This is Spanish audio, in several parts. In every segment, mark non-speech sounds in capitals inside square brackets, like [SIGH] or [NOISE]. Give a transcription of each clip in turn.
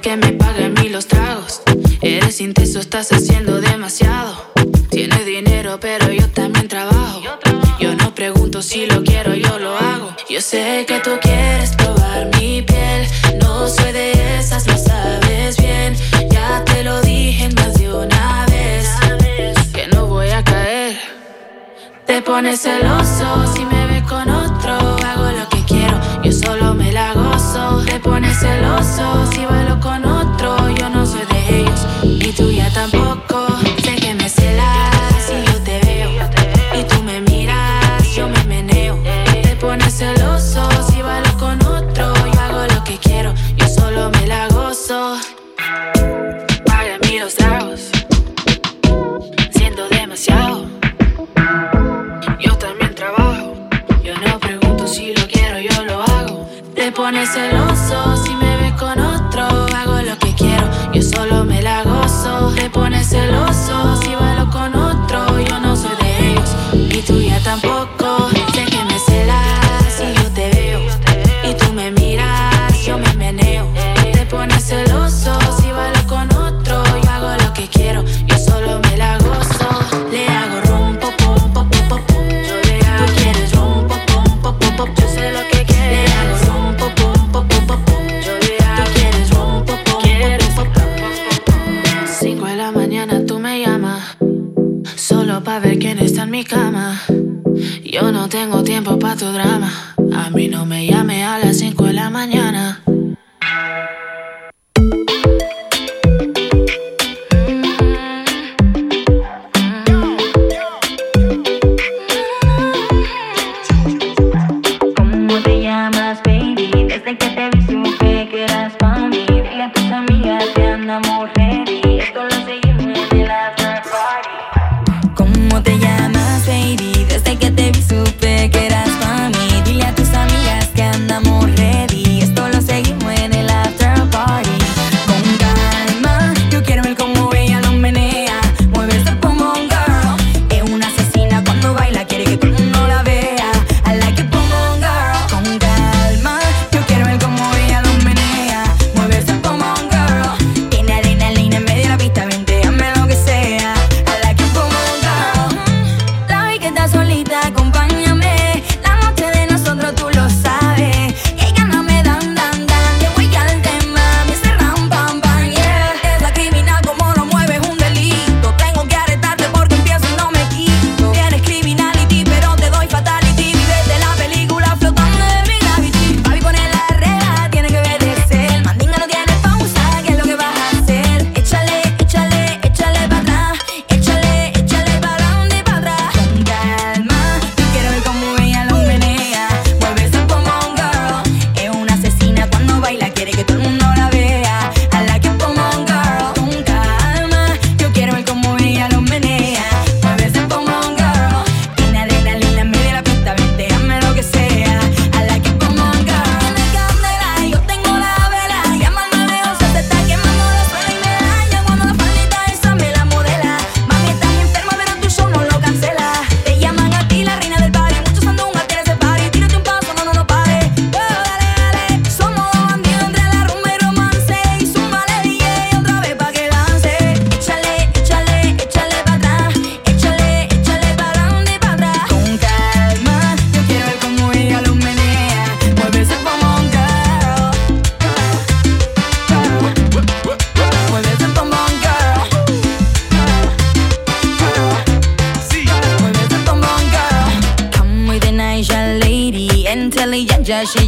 que me paguen mil los tragos. Eres intenso, estás haciendo demasiado. Tienes dinero, pero yo también trabajo. Yo no pregunto si lo quiero, yo lo hago. Yo sé que tú quieres probar mi piel. No soy de esas, lo sabes bien. Ya te lo dije más de una vez. Que no voy a caer. Te pones celoso si me celoso si bailo con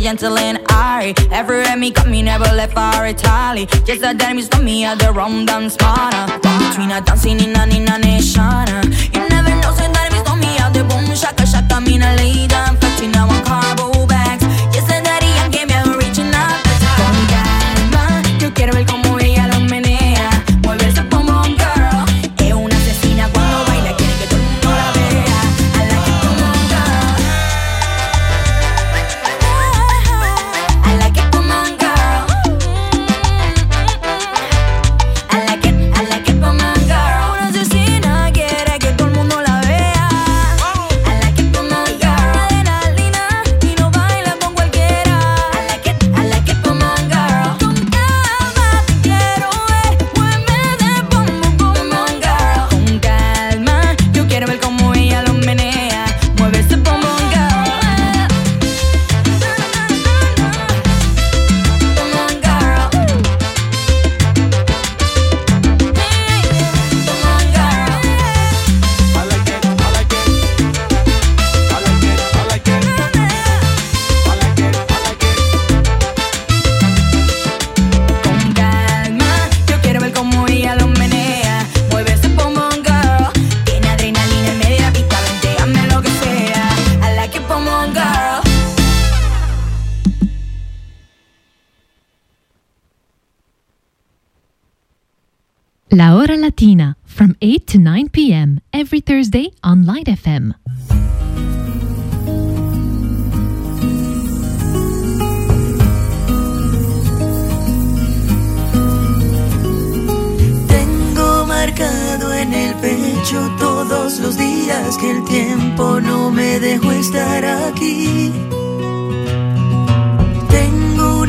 gentle and airy. Every Emmy got me, never left for Italy. Just a dime is for me, at the wrong dance smarter. Between a dancing in a nation. Argentina from 8 to 9 p.m. every Thursday on Light FM. Tengo marcado en el pecho todos los días que el tiempo no me dejó estar aquí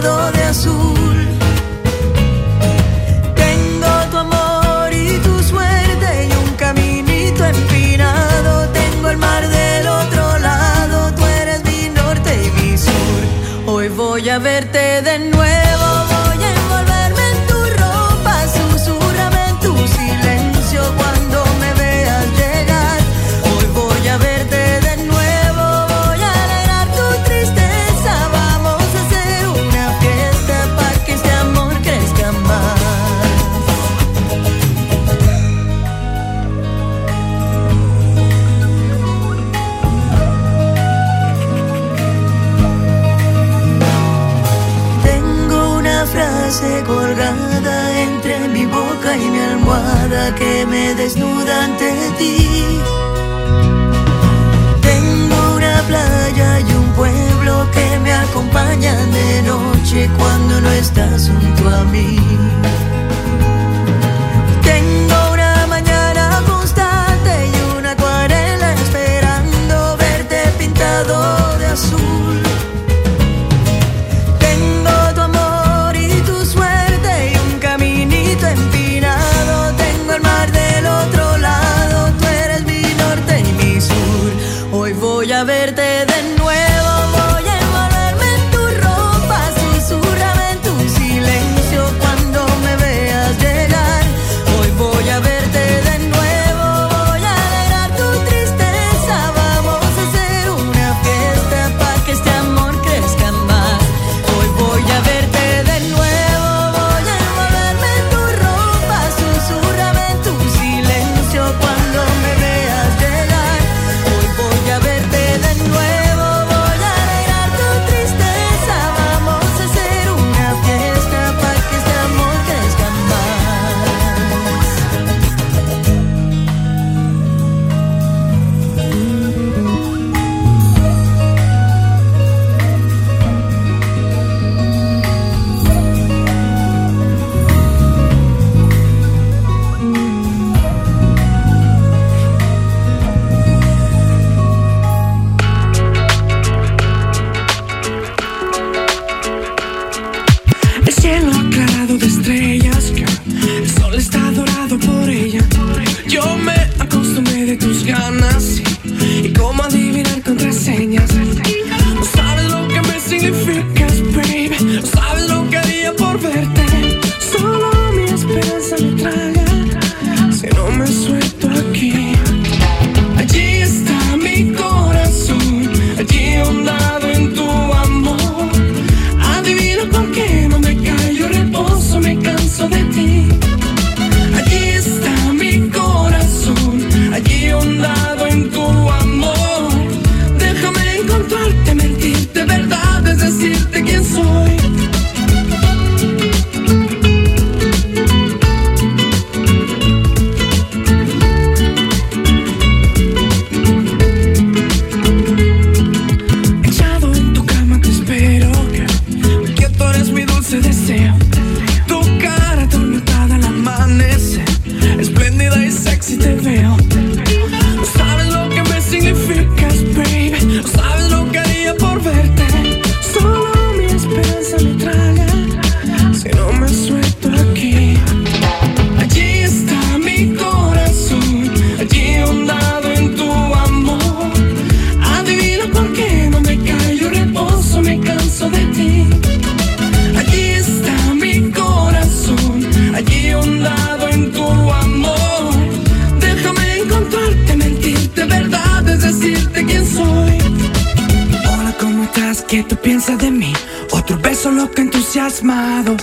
de azul. Tengo tu amor y tu suerte y un caminito empinado. Tengo el mar del otro lado, tú eres mi norte y mi sur. Hoy voy a verte de nuevo. Que tú piensas de mí. Otro beso loco entusiasmado.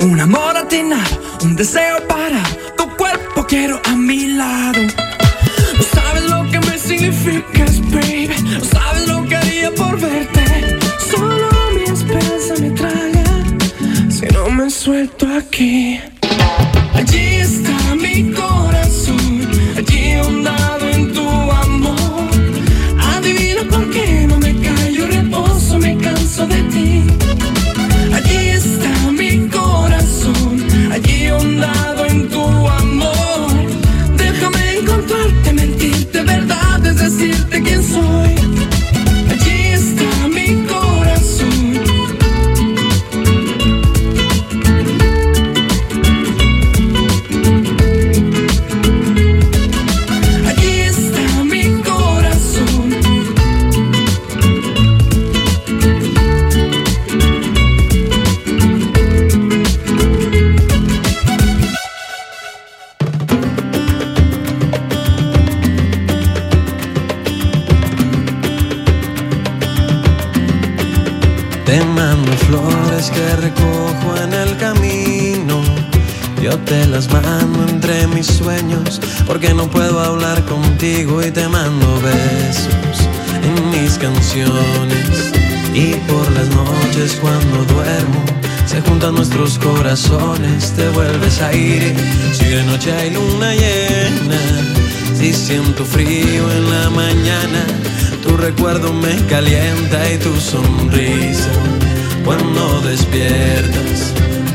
Un amor atinado, un deseo para tu cuerpo quiero a mi lado. No sabes lo que me significas, baby. No sabes lo que haría por verte. Solo mi esperanza me traga. Si no me suelto aquí. Yo te las mando entre mis sueños porque no puedo hablar contigo y te mando besos en mis canciones. Y por las noches cuando duermo se juntan nuestros corazones, te vuelves aire. Si de noche hay luna llena, si siento frío en la mañana, tu recuerdo me calienta y tu sonrisa cuando despiertas.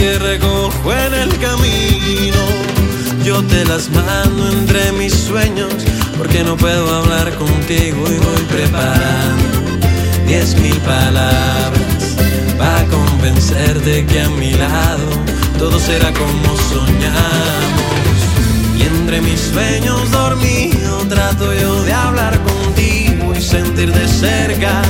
Que recojo en el camino. Yo te las mando entre mis sueños porque no puedo hablar contigo y voy preparando diez mil palabras para convencerte que a mi lado todo será como soñamos. Y entre mis sueños dormido trato yo de hablar contigo y sentir de cerca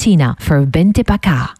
Argentina for Bente Pa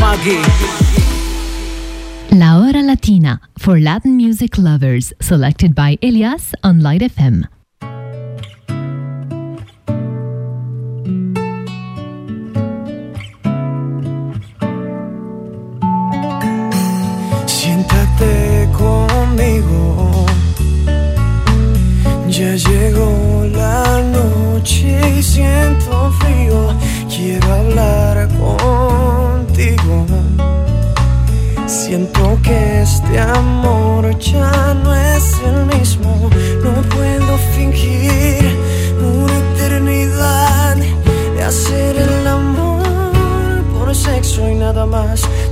Maggie. La Hora Latina for Latin music lovers, selected by Elias on Light FM.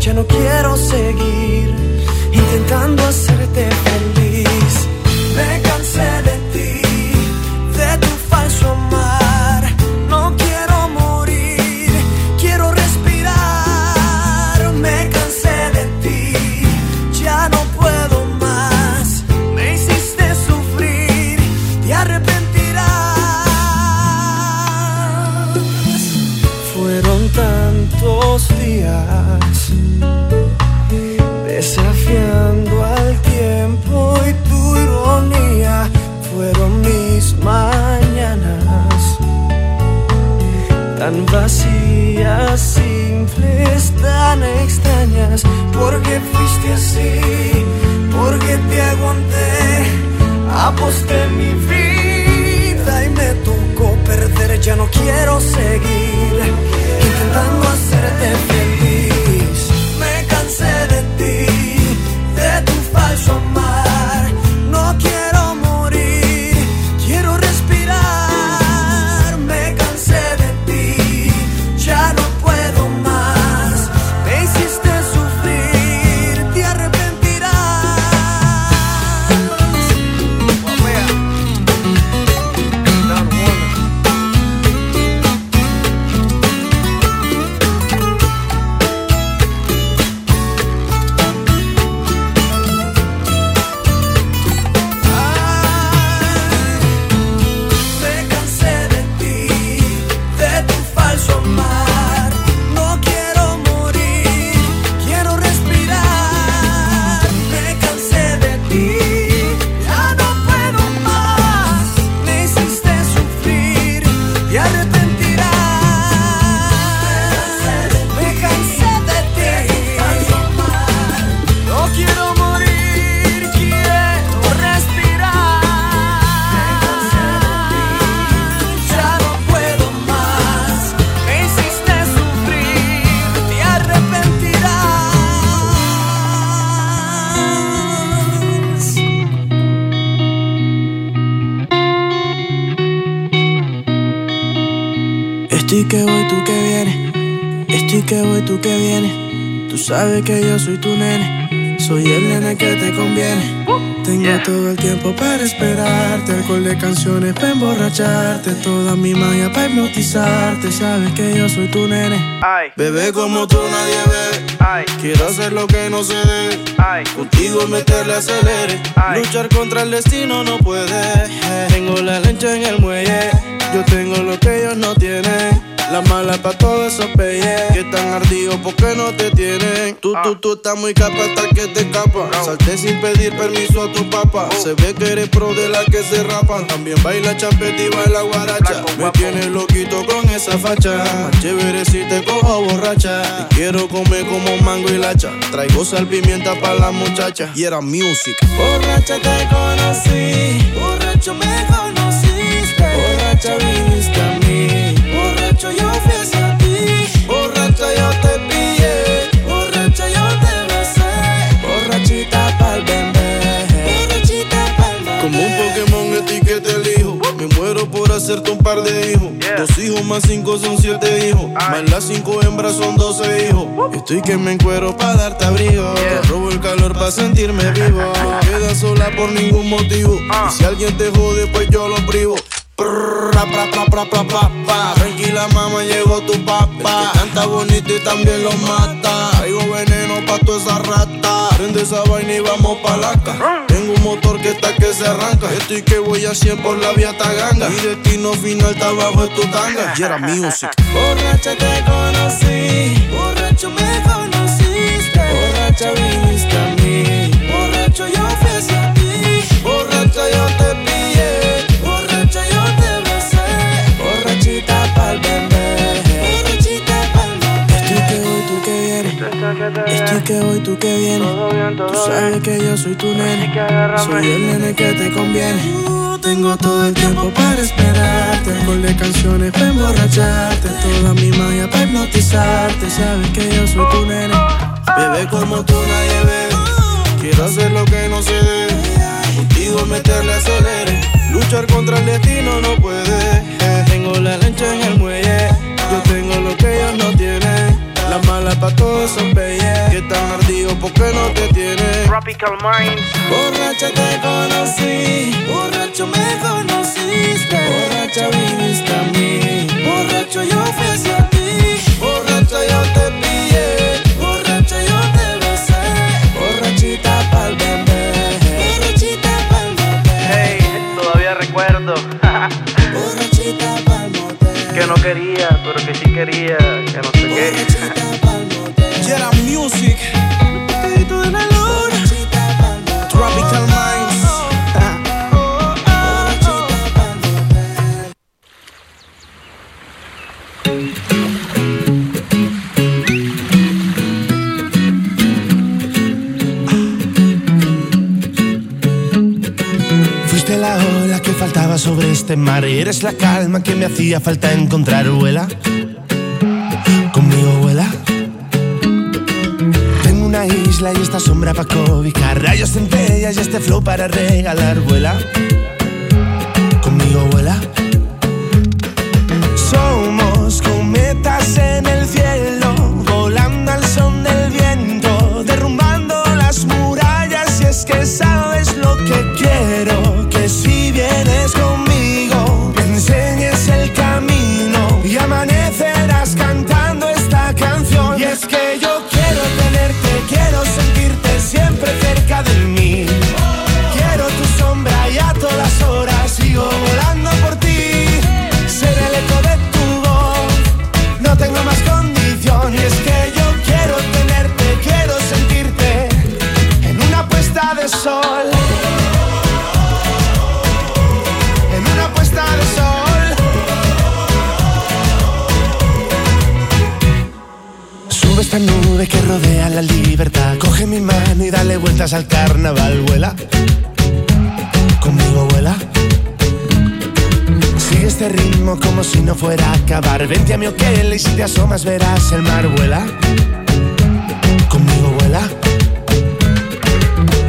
Ya no quiero seguir intentando hacerte feliz. Alcohol de canciones para emborracharte. Toda mi magia para hipnotizarte. Sabes que yo soy tu nene. Bebé como tú nadie ve. Quiero hacer lo que no se debe. Contigo meterle acelere. Luchar contra el destino no puede. Tengo la lancha en el muelle. Yo tengo lo que ardidos porque no te tienen. Tú, tú, tú estás muy capa hasta que te escapa. Salté sin pedir permiso a tu papá. Se ve que eres pro de la que se rapan. También baila champeta y baila guaracha. Me tienes loquito con esa facha. Más chévere si te cojo borracha. Y quiero comer como mango y lacha. Traigo sal pimienta para la muchacha. Y era music. Borracha te conocí. Borracho me conociste. Borracha viniste hacerte un par de hijos. Dos hijos más cinco son siete hijos. Más las cinco hembras son doce hijos. Estoy que me encuero para darte abrigo. Te robo el calor para sentirme vivo. [LAUGHS] No quedas sola por ningún motivo. Y si alguien te jode, pues yo lo privo. Pra, pra, pra. Tranquila mamá, llegó tu papá. Canta bonito y también lo mata. Traigo veneno pa' toda esa rata. Prende esa vaina y vamos pa' laca. Tengo un motor que está que se arranca. Estoy que voy a 100 por la vía taganga. Mi destino final está abajo de tu tanga. Y era music. Borracha te conocí. Borracho me conociste. Borracha viniste Estoy que voy, tú que vienes. Tú sabes que yo soy tu nene. Soy el nene que te conviene. Tengo todo el tiempo para esperarte. Con de canciones para emborracharte. Toda mi magia para hipnotizarte. Sabes que yo soy tu nene. Bebé como tú nadie ve. Quiero hacer lo que no se debe. Contigo meterle acelere. Luchar contra el destino no puede. Tengo la lancha en el muelle. Yo tengo lo que ellos no tienen. Las malas pa' todos son bellas. Que están ardidos porque no te tienen. Tropical Minds. Borracha te conocí. Borracho me conociste. Borracha viniste a mí. Borracho yo fui hacia ti. Borracha yo te pillé. Borracha yo te besé. Borrachita pa'l bebé. Borrachita pa'l bebé. Hey, todavía recuerdo [LAUGHS] Borrachita pa'l motel. que no quería, pero que sí quería, que no sé qué. Este mar y eres la calma que me hacía falta encontrar, vuela. Conmigo vuela. Tengo una isla y esta sombra para cobijar, rayos centellas y este flow para regalar, vuela. Al carnaval. Vuela. Conmigo vuela. Sigue este ritmo como si no fuera a acabar. Vente a mi hotel y si te asomas verás el mar. Vuela. Conmigo vuela.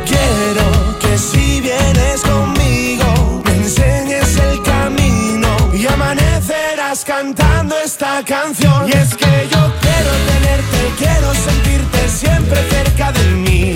Quiero que si vienes conmigo me enseñes el camino y amanecerás cantando esta canción. Y es que yo quiero tenerte, quiero sentirte siempre cerca de mí.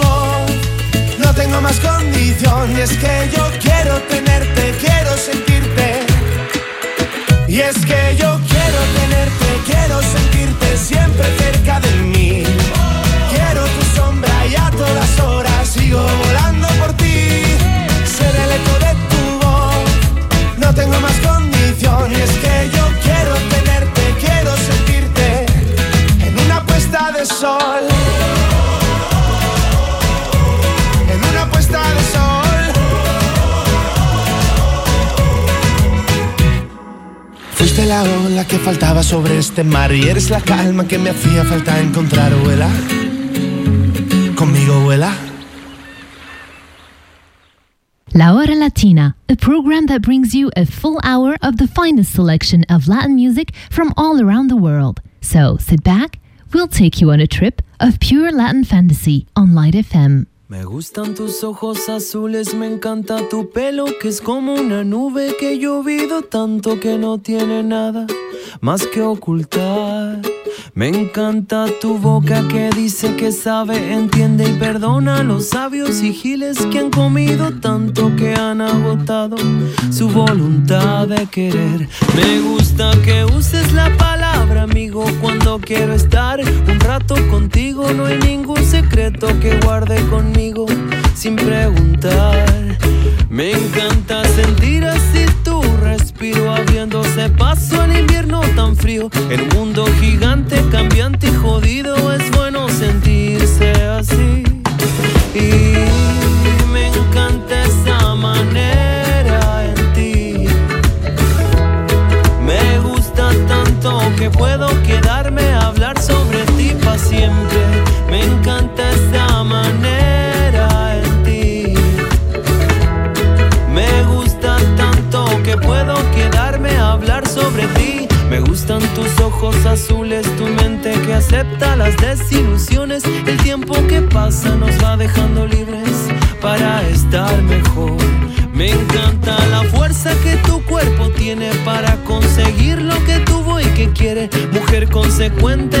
no tengo más condición. Y es que yo quiero tenerte, quiero sentirte. Y es que yo quiero tenerte, quiero sentirte siempre cerca de mí. Quiero tu sombra y a todas horas sigo volando la ola que faltaba sobre este mar y eres la calma que me hacía falta encontrar, vuela. Conmigo vuela. La Hora Latina, a program that brings you a full hour of the finest selection of Latin music from all around the world. So sit back, we'll take you on a trip of pure Latin fantasy on Light FM. Me gustan tus ojos azules, me encanta tu pelo que es como una nube que he llovido tanto que no tiene nada más que ocultar. Me encanta tu boca que dice que sabe, entiende y perdona a los sabios y giles que han comido tanto que han agotado su voluntad de querer. Me gusta que uses la palabra amigo cuando quiero estar un rato contigo. No hay ningún secreto que guarde conmigo sin preguntar. Me encanta sentir así tu respiro abriéndose paso al invierno tan frío. El mundo gigante, cambiante y jodido es bueno sentirse consecuente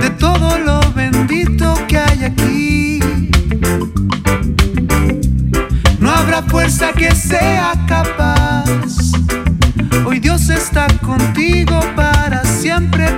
de todo lo bendito que hay aquí. No habrá fuerza que sea capaz. Hoy Dios está contigo para siempre,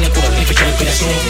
Sudor tiene cura y inspiración.